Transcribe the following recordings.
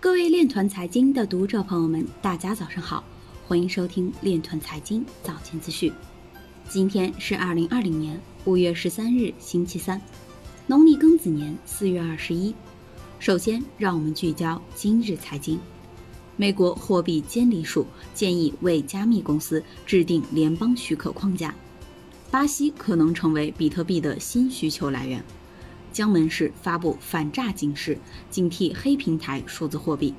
各位链团财经的读者朋友们，大家早上好，欢迎收听链团财经早间资讯。今天是二零二零年五月十三日，星期三，农历庚子年四月二十一。首先，让我们聚焦今日财经。美国货币监理署建议为加密公司制定联邦许可框架。巴西可能成为比特币的新需求来源。江门市发布反诈警示，警惕黑平台数字货币。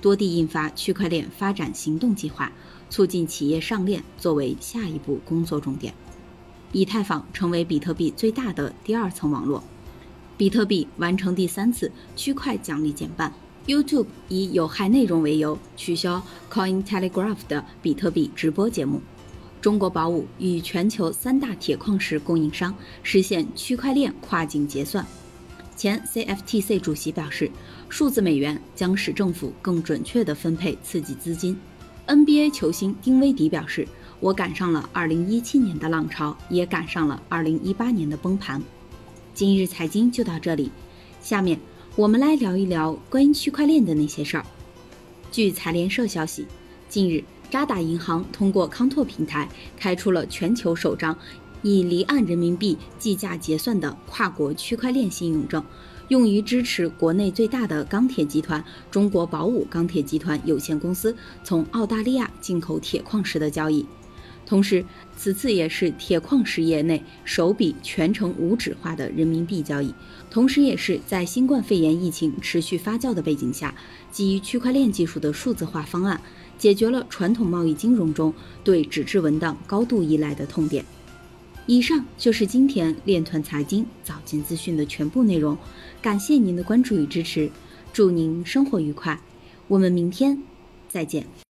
多地印发区块链发展行动计划，促进企业上链作为下一步工作重点。以太坊成为比特币最大的第二层网络。比特币完成第三次区块奖励减半。YouTube 以有害内容为由取消 Coin Telegraph 的比特币直播节目。中国宝武与全球三大铁矿石供应商实现区块链跨境结算。前 CFTC 主席表示，数字美元将使政府更准确地分配刺激资金。NBA 球星丁威迪表示：“我赶上了2017年的浪潮，也赶上了2018年的崩盘。”今日财经就到这里，下面我们来聊一聊关于区块链的那些事儿。据财联社消息，近日。渣打银行通过康拓平台开出了全球首张以离岸人民币计价结算的跨国区块链信用证，用于支持国内最大的钢铁集团中国宝武钢铁集团有限公司从澳大利亚进口铁矿石的交易。同时，此次也是铁矿石业内首笔全程无纸化的人民币交易，同时也是在新冠肺炎疫情持续发酵的背景下，基于区块链技术的数字化方案，解决了传统贸易金融中对纸质文档高度依赖的痛点。以上就是今天链团财经早间资讯的全部内容，感谢您的关注与支持，祝您生活愉快，我们明天再见。